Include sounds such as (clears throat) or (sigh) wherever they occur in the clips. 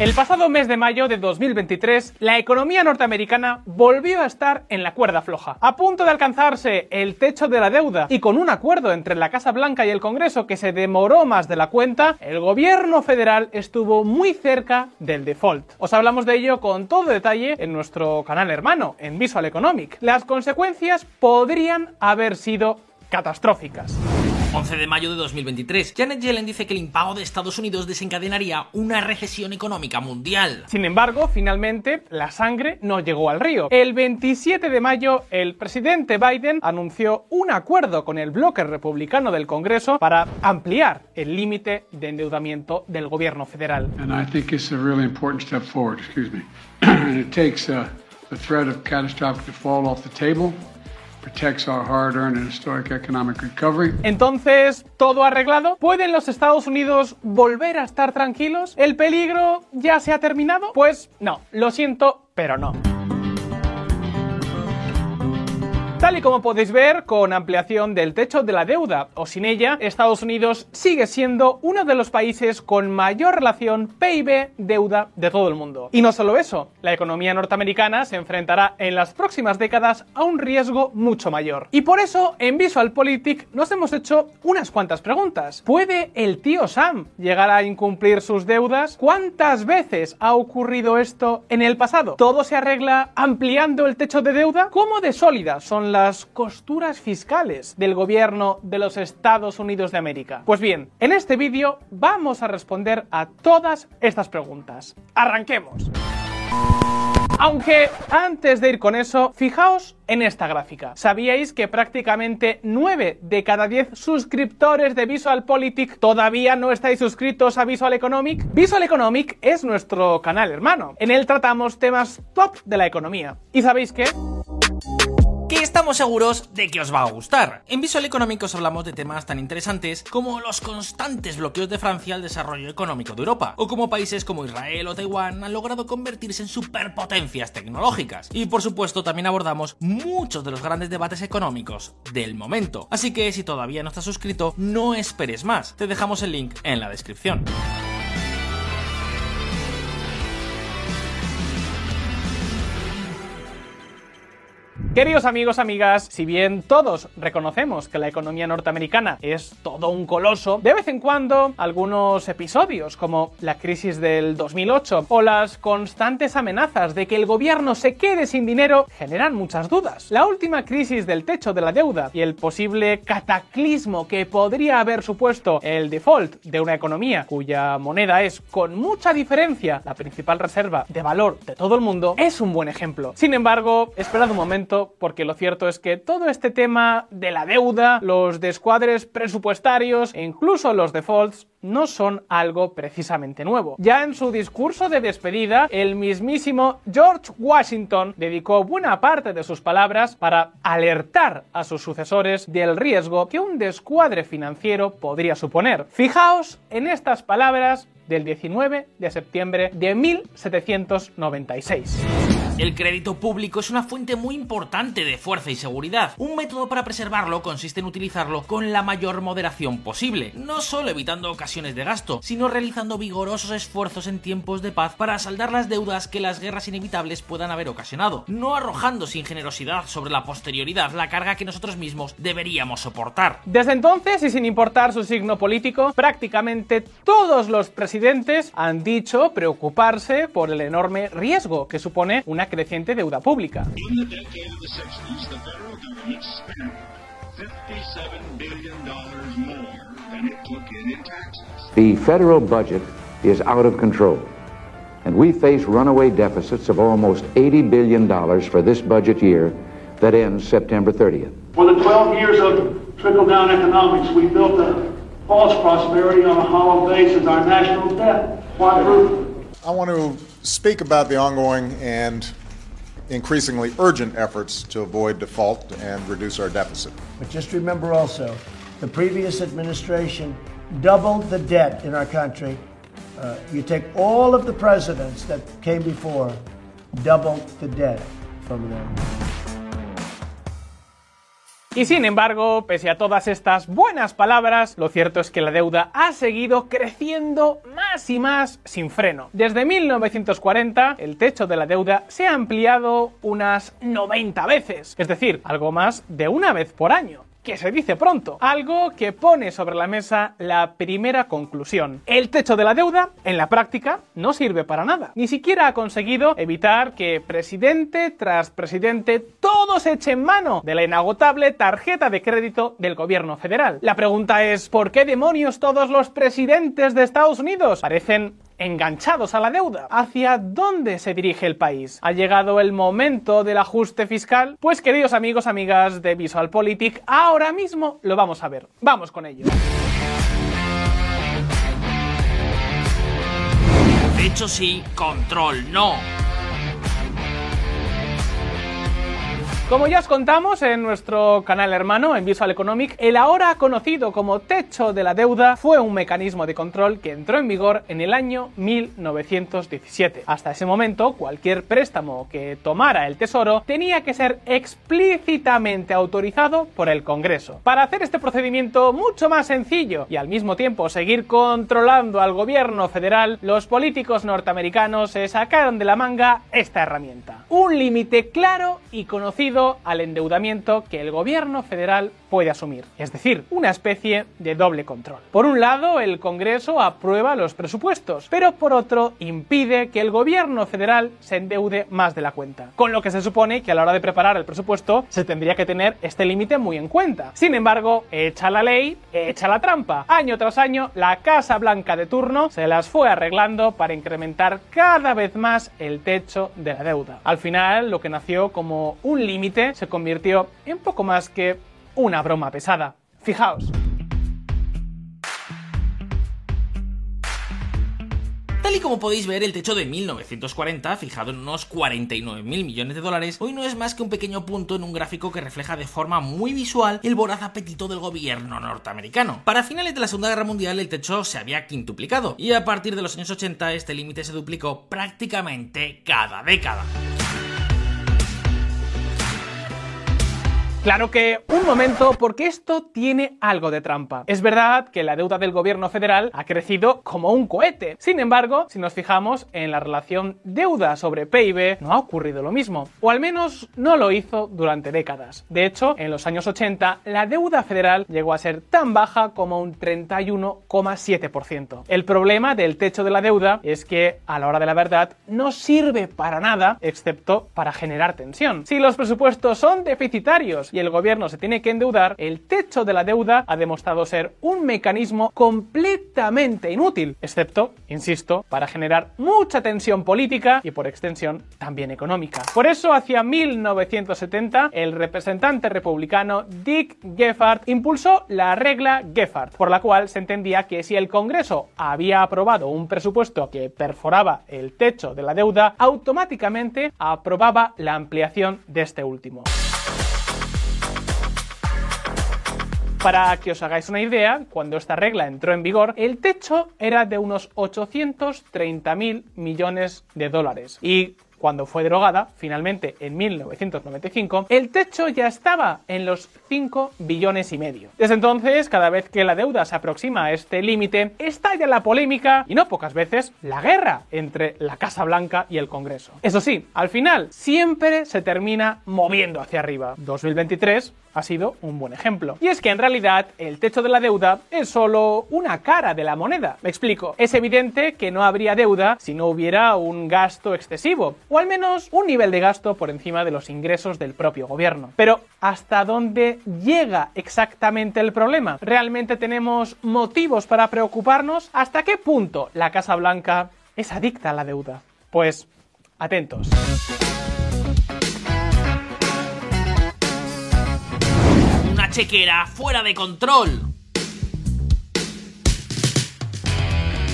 El pasado mes de mayo de 2023, la economía norteamericana volvió a estar en la cuerda floja. A punto de alcanzarse el techo de la deuda y con un acuerdo entre la Casa Blanca y el Congreso que se demoró más de la cuenta, el gobierno federal estuvo muy cerca del default. Os hablamos de ello con todo detalle en nuestro canal hermano, en Visual Economic. Las consecuencias podrían haber sido catastróficas. 11 de mayo de 2023, Janet Yellen dice que el impago de Estados Unidos desencadenaría una recesión económica mundial. Sin embargo, finalmente, la sangre no llegó al río. El 27 de mayo, el presidente Biden anunció un acuerdo con el bloque republicano del Congreso para ampliar el límite de endeudamiento del gobierno federal. And I think it's a really important step forward, excuse me. (clears throat) it takes the threat of catastrophic default off the table. Entonces, ¿todo arreglado? ¿Pueden los Estados Unidos volver a estar tranquilos? ¿El peligro ya se ha terminado? Pues no, lo siento, pero no. Tal y como podéis ver, con ampliación del techo de la deuda o sin ella, Estados Unidos sigue siendo uno de los países con mayor relación PIB-deuda de todo el mundo. Y no solo eso, la economía norteamericana se enfrentará en las próximas décadas a un riesgo mucho mayor. Y por eso, en VisualPolitik nos hemos hecho unas cuantas preguntas. ¿Puede el tío Sam llegar a incumplir sus deudas? ¿Cuántas veces ha ocurrido esto en el pasado? ¿Todo se arregla ampliando el techo de deuda? ¿Cómo de sólidas son las costuras fiscales del gobierno de los Estados Unidos de América? Pues bien, en este vídeo vamos a responder a todas estas preguntas. ¡Arranquemos! Aunque antes de ir con eso, fijaos en esta gráfica. ¿Sabíais que prácticamente 9 de cada 10 suscriptores de VisualPolitik todavía no estáis suscritos a Visual Economic? Visual Economic es nuestro canal hermano. En él tratamos temas top de la economía. ¿Y sabéis qué? Que estamos seguros de que os va a gustar. En Visual Económico os hablamos de temas tan interesantes como los constantes bloqueos de Francia al desarrollo económico de Europa, o como países como Israel o Taiwán han logrado convertirse en superpotencias tecnológicas. Y por supuesto también abordamos muchos de los grandes debates económicos del momento. Así que si todavía no estás suscrito, no esperes más. Te dejamos el link en la descripción. Queridos amigos, amigas, si bien todos reconocemos que la economía norteamericana es todo un coloso, de vez en cuando algunos episodios como la crisis del 2008 o las constantes amenazas de que el gobierno se quede sin dinero generan muchas dudas. La última crisis del techo de la deuda y el posible cataclismo que podría haber supuesto el default de una economía cuya moneda es con mucha diferencia la principal reserva de valor de todo el mundo es un buen ejemplo. Sin embargo, esperad un momento porque lo cierto es que todo este tema de la deuda, los descuadres presupuestarios e incluso los defaults no son algo precisamente nuevo. Ya en su discurso de despedida, el mismísimo George Washington dedicó buena parte de sus palabras para alertar a sus sucesores del riesgo que un descuadre financiero podría suponer. Fijaos en estas palabras del 19 de septiembre de 1796. El crédito público es una fuente muy importante de fuerza y seguridad. Un método para preservarlo consiste en utilizarlo con la mayor moderación posible, no solo evitando ocasiones de gasto, sino realizando vigorosos esfuerzos en tiempos de paz para saldar las deudas que las guerras inevitables puedan haber ocasionado, no arrojando sin generosidad sobre la posterioridad la carga que nosotros mismos deberíamos soportar. Desde entonces, y sin importar su signo político, prácticamente todos los presidentes han dicho preocuparse por el enorme riesgo que supone una creciente deuda pública. The decade of the 60s, the federal government spent $57 billion more than it took in in taxes. The federal budget is out of control, and we face runaway deficits of almost $80 billion for this budget year that ends September 30th. For the 12 years of trickle-down economics, we built a false prosperity on a hollow base as our national debt quadrupled. I want to speak about the ongoing and increasingly urgent efforts to avoid default and reduce our deficit. But just remember also, the previous administration doubled the debt in our country. Uh, you take all of the presidents that came before, doubled the debt from them. Y sin embargo, pese a todas estas buenas palabras, lo cierto es que la deuda ha seguido creciendo más y más sin freno. Desde 1940, el techo de la deuda se ha ampliado unas 90 veces, es decir, algo más de una vez por año que se dice pronto. Algo que pone sobre la mesa la primera conclusión. El techo de la deuda, en la práctica, no sirve para nada. Ni siquiera ha conseguido evitar que presidente tras presidente todos echen mano de la inagotable tarjeta de crédito del gobierno federal. La pregunta es, ¿por qué demonios todos los presidentes de Estados Unidos parecen enganchados a la deuda. ¿Hacia dónde se dirige el país? ¿Ha llegado el momento del ajuste fiscal? Pues queridos amigos, amigas de VisualPolitik, ahora mismo lo vamos a ver. Vamos con ello. Hecho sí, control no. Como ya os contamos en nuestro canal hermano, en Visual Economic, el ahora conocido como techo de la deuda fue un mecanismo de control que entró en vigor en el año 1917. Hasta ese momento, cualquier préstamo que tomara el Tesoro tenía que ser explícitamente autorizado por el Congreso. Para hacer este procedimiento mucho más sencillo y al mismo tiempo seguir controlando al gobierno federal, los políticos norteamericanos se sacaron de la manga esta herramienta. Un límite claro y conocido al endeudamiento que el gobierno federal puede asumir, es decir, una especie de doble control. Por un lado, el Congreso aprueba los presupuestos, pero por otro impide que el gobierno federal se endeude más de la cuenta, con lo que se supone que a la hora de preparar el presupuesto se tendría que tener este límite muy en cuenta. Sin embargo, echa la ley, echa la trampa. Año tras año, la Casa Blanca de turno se las fue arreglando para incrementar cada vez más el techo de la deuda. Al final, lo que nació como un límite se convirtió en poco más que una broma pesada. Fijaos. Tal y como podéis ver, el techo de 1940, fijado en unos 49 mil millones de dólares, hoy no es más que un pequeño punto en un gráfico que refleja de forma muy visual el voraz apetito del gobierno norteamericano. Para finales de la Segunda Guerra Mundial el techo se había quintuplicado y a partir de los años 80 este límite se duplicó prácticamente cada década. Claro que un momento, porque esto tiene algo de trampa. Es verdad que la deuda del gobierno federal ha crecido como un cohete. Sin embargo, si nos fijamos en la relación deuda sobre PIB, no ha ocurrido lo mismo. O al menos no lo hizo durante décadas. De hecho, en los años 80, la deuda federal llegó a ser tan baja como un 31,7%. El problema del techo de la deuda es que, a la hora de la verdad, no sirve para nada, excepto para generar tensión. Si los presupuestos son deficitarios, y el gobierno se tiene que endeudar, el techo de la deuda ha demostrado ser un mecanismo completamente inútil, excepto, insisto, para generar mucha tensión política y por extensión también económica. Por eso, hacia 1970, el representante republicano Dick Geffard impulsó la regla Geffard, por la cual se entendía que si el Congreso había aprobado un presupuesto que perforaba el techo de la deuda, automáticamente aprobaba la ampliación de este último. Para que os hagáis una idea, cuando esta regla entró en vigor, el techo era de unos 830.000 millones de dólares. Y cuando fue derogada, finalmente en 1995, el techo ya estaba en los 5 billones y medio. Desde entonces, cada vez que la deuda se aproxima a este límite, estalla la polémica y no pocas veces la guerra entre la Casa Blanca y el Congreso. Eso sí, al final siempre se termina moviendo hacia arriba. 2023 ha sido un buen ejemplo. Y es que en realidad el techo de la deuda es solo una cara de la moneda. Me explico. Es evidente que no habría deuda si no hubiera un gasto excesivo, o al menos un nivel de gasto por encima de los ingresos del propio gobierno. Pero ¿hasta dónde llega exactamente el problema? ¿Realmente tenemos motivos para preocuparnos? ¿Hasta qué punto la Casa Blanca es adicta a la deuda? Pues atentos. Chequera fuera de control.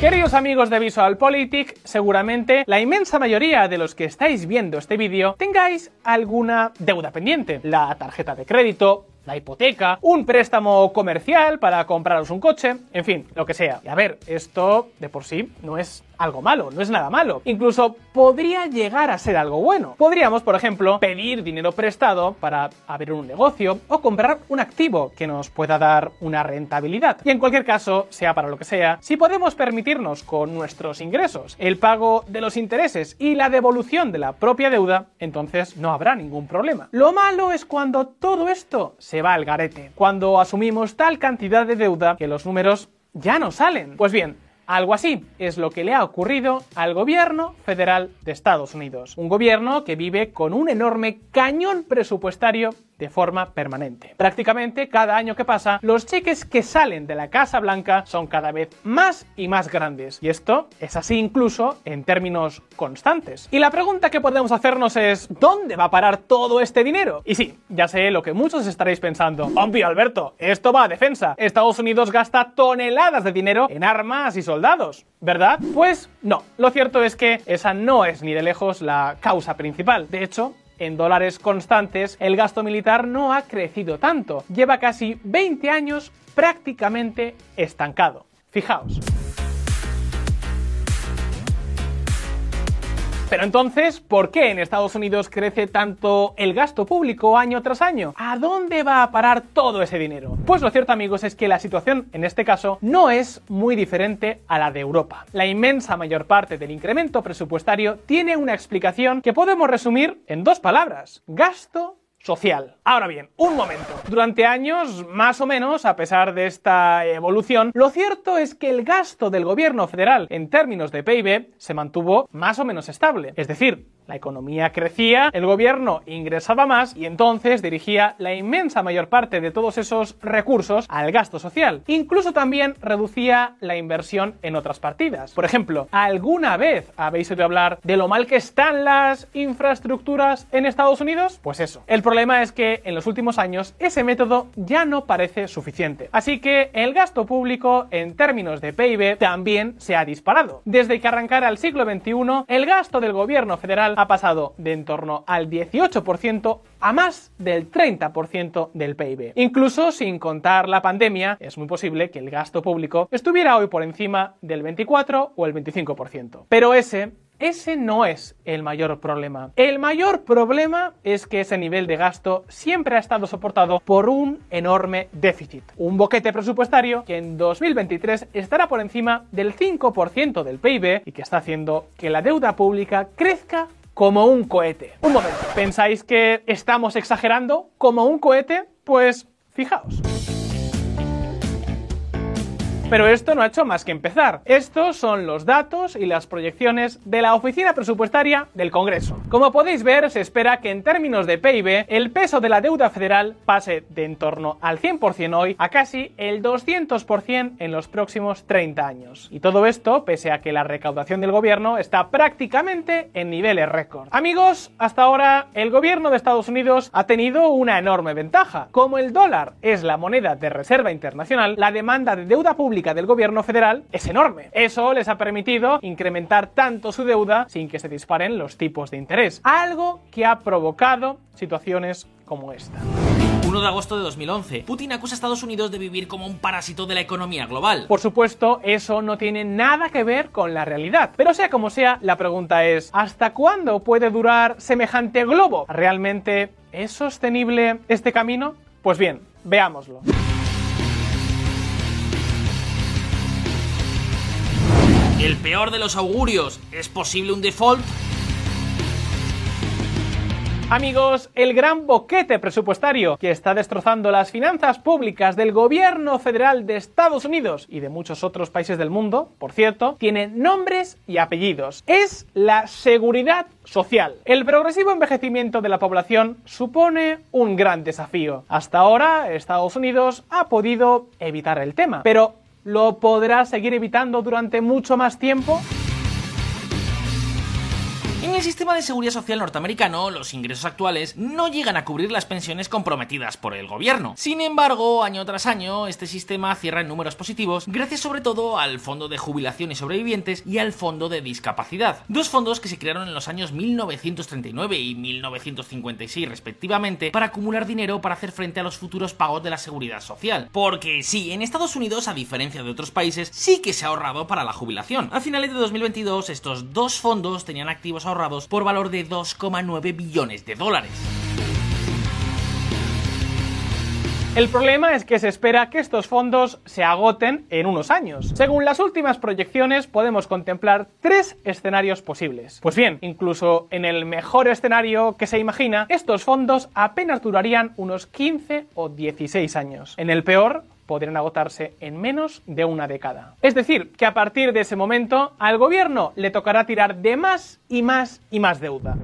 Queridos amigos de VisualPolitik, seguramente la inmensa mayoría de los que estáis viendo este vídeo tengáis alguna deuda pendiente. La tarjeta de crédito, la hipoteca, un préstamo comercial para compraros un coche, en fin, lo que sea. Y a ver, esto de por sí no es algo malo, no es nada malo. Incluso podría llegar a ser algo bueno. Podríamos, por ejemplo, pedir dinero prestado para abrir un negocio o comprar un activo que nos pueda dar una rentabilidad. Y en cualquier caso, sea para lo que sea, si podemos permitirnos con nuestros ingresos el pago de los intereses y la devolución de la propia deuda, entonces no habrá ningún problema. Lo malo es cuando todo esto se va al garete, cuando asumimos tal cantidad de deuda que los números ya no salen. Pues bien, algo así es lo que le ha ocurrido al gobierno federal de Estados Unidos. Un gobierno que vive con un enorme cañón presupuestario de forma permanente. Prácticamente cada año que pasa, los cheques que salen de la Casa Blanca son cada vez más y más grandes. Y esto es así incluso en términos constantes. Y la pregunta que podemos hacernos es, ¿dónde va a parar todo este dinero? Y sí, ya sé lo que muchos estaréis pensando. Obvio, Alberto, esto va a defensa. Estados Unidos gasta toneladas de dinero en armas y soldados. ¿Verdad? Pues no. Lo cierto es que esa no es ni de lejos la causa principal. De hecho, en dólares constantes, el gasto militar no ha crecido tanto. Lleva casi 20 años prácticamente estancado. Fijaos. Pero entonces, ¿por qué en Estados Unidos crece tanto el gasto público año tras año? ¿A dónde va a parar todo ese dinero? Pues lo cierto amigos es que la situación en este caso no es muy diferente a la de Europa. La inmensa mayor parte del incremento presupuestario tiene una explicación que podemos resumir en dos palabras. Gasto social. Ahora bien, un momento. Durante años, más o menos, a pesar de esta evolución, lo cierto es que el gasto del gobierno federal en términos de PIB se mantuvo más o menos estable. Es decir, la economía crecía, el gobierno ingresaba más y entonces dirigía la inmensa mayor parte de todos esos recursos al gasto social. Incluso también reducía la inversión en otras partidas. Por ejemplo, ¿alguna vez habéis oído hablar de lo mal que están las infraestructuras en Estados Unidos? Pues eso. El problema es que en los últimos años ese método ya no parece suficiente. Así que el gasto público en términos de PIB también se ha disparado. Desde que arrancara el siglo XXI, el gasto del gobierno federal ha pasado de en torno al 18% a más del 30% del PIB. Incluso sin contar la pandemia, es muy posible que el gasto público estuviera hoy por encima del 24 o el 25%. Pero ese ese no es el mayor problema. El mayor problema es que ese nivel de gasto siempre ha estado soportado por un enorme déficit. Un boquete presupuestario que en 2023 estará por encima del 5% del PIB y que está haciendo que la deuda pública crezca como un cohete. Un momento, ¿pensáis que estamos exagerando como un cohete? Pues fijaos. Pero esto no ha hecho más que empezar. Estos son los datos y las proyecciones de la Oficina Presupuestaria del Congreso. Como podéis ver, se espera que en términos de PIB el peso de la deuda federal pase de en torno al 100% hoy a casi el 200% en los próximos 30 años. Y todo esto pese a que la recaudación del gobierno está prácticamente en niveles récord. Amigos, hasta ahora el gobierno de Estados Unidos ha tenido una enorme ventaja. Como el dólar es la moneda de reserva internacional, la demanda de deuda pública del gobierno federal es enorme. Eso les ha permitido incrementar tanto su deuda sin que se disparen los tipos de interés, algo que ha provocado situaciones como esta. 1 de agosto de 2011. Putin acusa a Estados Unidos de vivir como un parásito de la economía global. Por supuesto, eso no tiene nada que ver con la realidad. Pero sea como sea, la pregunta es, ¿hasta cuándo puede durar semejante globo? ¿Realmente es sostenible este camino? Pues bien, veámoslo. El peor de los augurios. ¿Es posible un default? Amigos, el gran boquete presupuestario que está destrozando las finanzas públicas del gobierno federal de Estados Unidos y de muchos otros países del mundo, por cierto, tiene nombres y apellidos. Es la seguridad social. El progresivo envejecimiento de la población supone un gran desafío. Hasta ahora, Estados Unidos ha podido evitar el tema, pero lo podrá seguir evitando durante mucho más tiempo? El sistema de seguridad social norteamericano, los ingresos actuales no llegan a cubrir las pensiones comprometidas por el gobierno. Sin embargo, año tras año, este sistema cierra en números positivos gracias sobre todo al Fondo de Jubilación y Sobrevivientes y al Fondo de Discapacidad, dos fondos que se crearon en los años 1939 y 1956 respectivamente para acumular dinero para hacer frente a los futuros pagos de la seguridad social. Porque sí, en Estados Unidos, a diferencia de otros países, sí que se ha ahorrado para la jubilación. A finales de 2022, estos dos fondos tenían activos ahorrados por valor de 2,9 billones de dólares. El problema es que se espera que estos fondos se agoten en unos años. Según las últimas proyecciones, podemos contemplar tres escenarios posibles. Pues bien, incluso en el mejor escenario que se imagina, estos fondos apenas durarían unos 15 o 16 años. En el peor, podrían agotarse en menos de una década. Es decir, que a partir de ese momento al gobierno le tocará tirar de más y más y más deuda.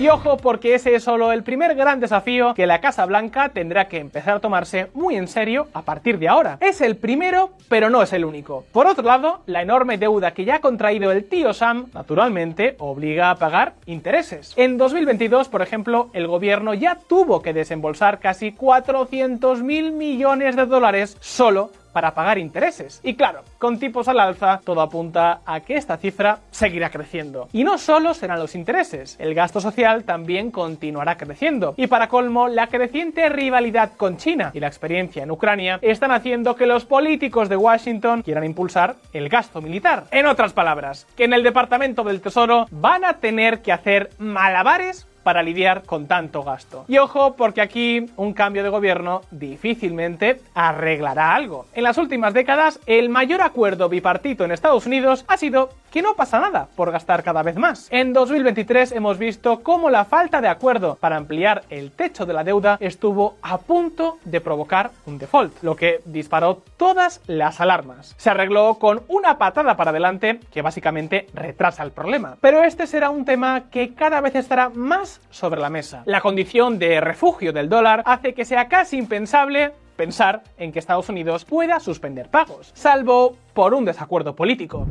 Y ojo porque ese es solo el primer gran desafío que la Casa Blanca tendrá que empezar a tomarse muy en serio a partir de ahora. Es el primero, pero no es el único. Por otro lado, la enorme deuda que ya ha contraído el tío Sam, naturalmente, obliga a pagar intereses. En 2022, por ejemplo, el gobierno ya tuvo que desembolsar casi 400 mil millones de dólares solo para pagar intereses. Y claro, con tipos al alza, todo apunta a que esta cifra seguirá creciendo. Y no solo serán los intereses, el gasto social también continuará creciendo. Y para colmo, la creciente rivalidad con China y la experiencia en Ucrania están haciendo que los políticos de Washington quieran impulsar el gasto militar. En otras palabras, que en el Departamento del Tesoro van a tener que hacer malabares para lidiar con tanto gasto. Y ojo, porque aquí un cambio de gobierno difícilmente arreglará algo. En las últimas décadas, el mayor acuerdo bipartito en Estados Unidos ha sido que no pasa nada por gastar cada vez más. En 2023 hemos visto cómo la falta de acuerdo para ampliar el techo de la deuda estuvo a punto de provocar un default, lo que disparó todas las alarmas. Se arregló con una patada para adelante que básicamente retrasa el problema. Pero este será un tema que cada vez estará más sobre la mesa. La condición de refugio del dólar hace que sea casi impensable pensar en que Estados Unidos pueda suspender pagos, salvo por un desacuerdo político.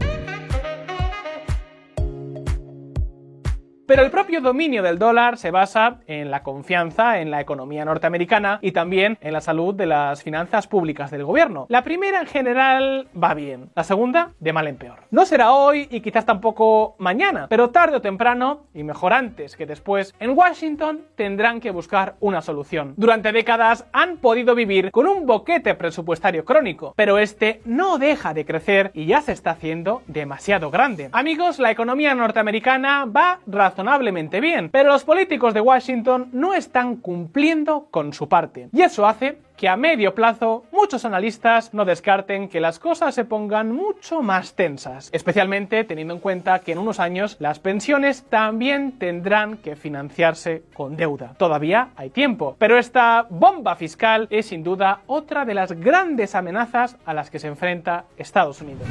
Pero el propio dominio del dólar se basa en la confianza en la economía norteamericana y también en la salud de las finanzas públicas del gobierno. La primera en general va bien, la segunda de mal en peor. No será hoy y quizás tampoco mañana, pero tarde o temprano, y mejor antes que después, en Washington tendrán que buscar una solución. Durante décadas han podido vivir con un boquete presupuestario crónico, pero este no deja de crecer y ya se está haciendo demasiado grande. Amigos, la economía norteamericana va razonablemente razonablemente bien, pero los políticos de Washington no están cumpliendo con su parte. Y eso hace que a medio plazo muchos analistas no descarten que las cosas se pongan mucho más tensas, especialmente teniendo en cuenta que en unos años las pensiones también tendrán que financiarse con deuda. Todavía hay tiempo, pero esta bomba fiscal es sin duda otra de las grandes amenazas a las que se enfrenta Estados Unidos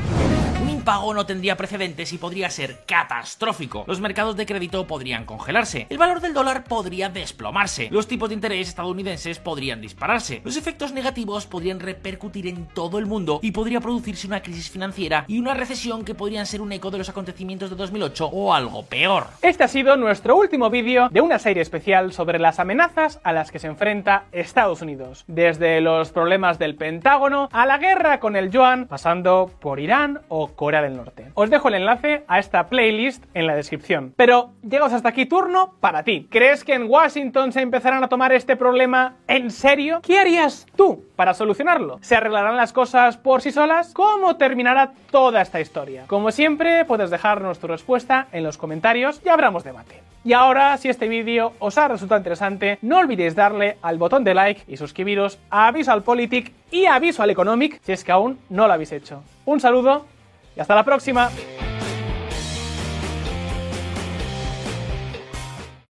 pago no tendría precedentes y podría ser catastrófico. Los mercados de crédito podrían congelarse, el valor del dólar podría desplomarse, los tipos de interés estadounidenses podrían dispararse, los efectos negativos podrían repercutir en todo el mundo y podría producirse una crisis financiera y una recesión que podrían ser un eco de los acontecimientos de 2008 o algo peor. Este ha sido nuestro último vídeo de una serie especial sobre las amenazas a las que se enfrenta Estados Unidos, desde los problemas del Pentágono a la guerra con el yuan, pasando por Irán o Corea del Norte. Os dejo el enlace a esta playlist en la descripción. Pero llegados hasta aquí, turno para ti. ¿Crees que en Washington se empezarán a tomar este problema en serio? ¿Qué harías tú para solucionarlo? ¿Se arreglarán las cosas por sí solas? ¿Cómo terminará toda esta historia? Como siempre, puedes dejarnos tu respuesta en los comentarios y abramos debate. Y ahora, si este vídeo os ha resultado interesante, no olvidéis darle al botón de like y suscribiros a Visual Politic y a Visual Economic si es que aún no lo habéis hecho. Un saludo y hasta la próxima.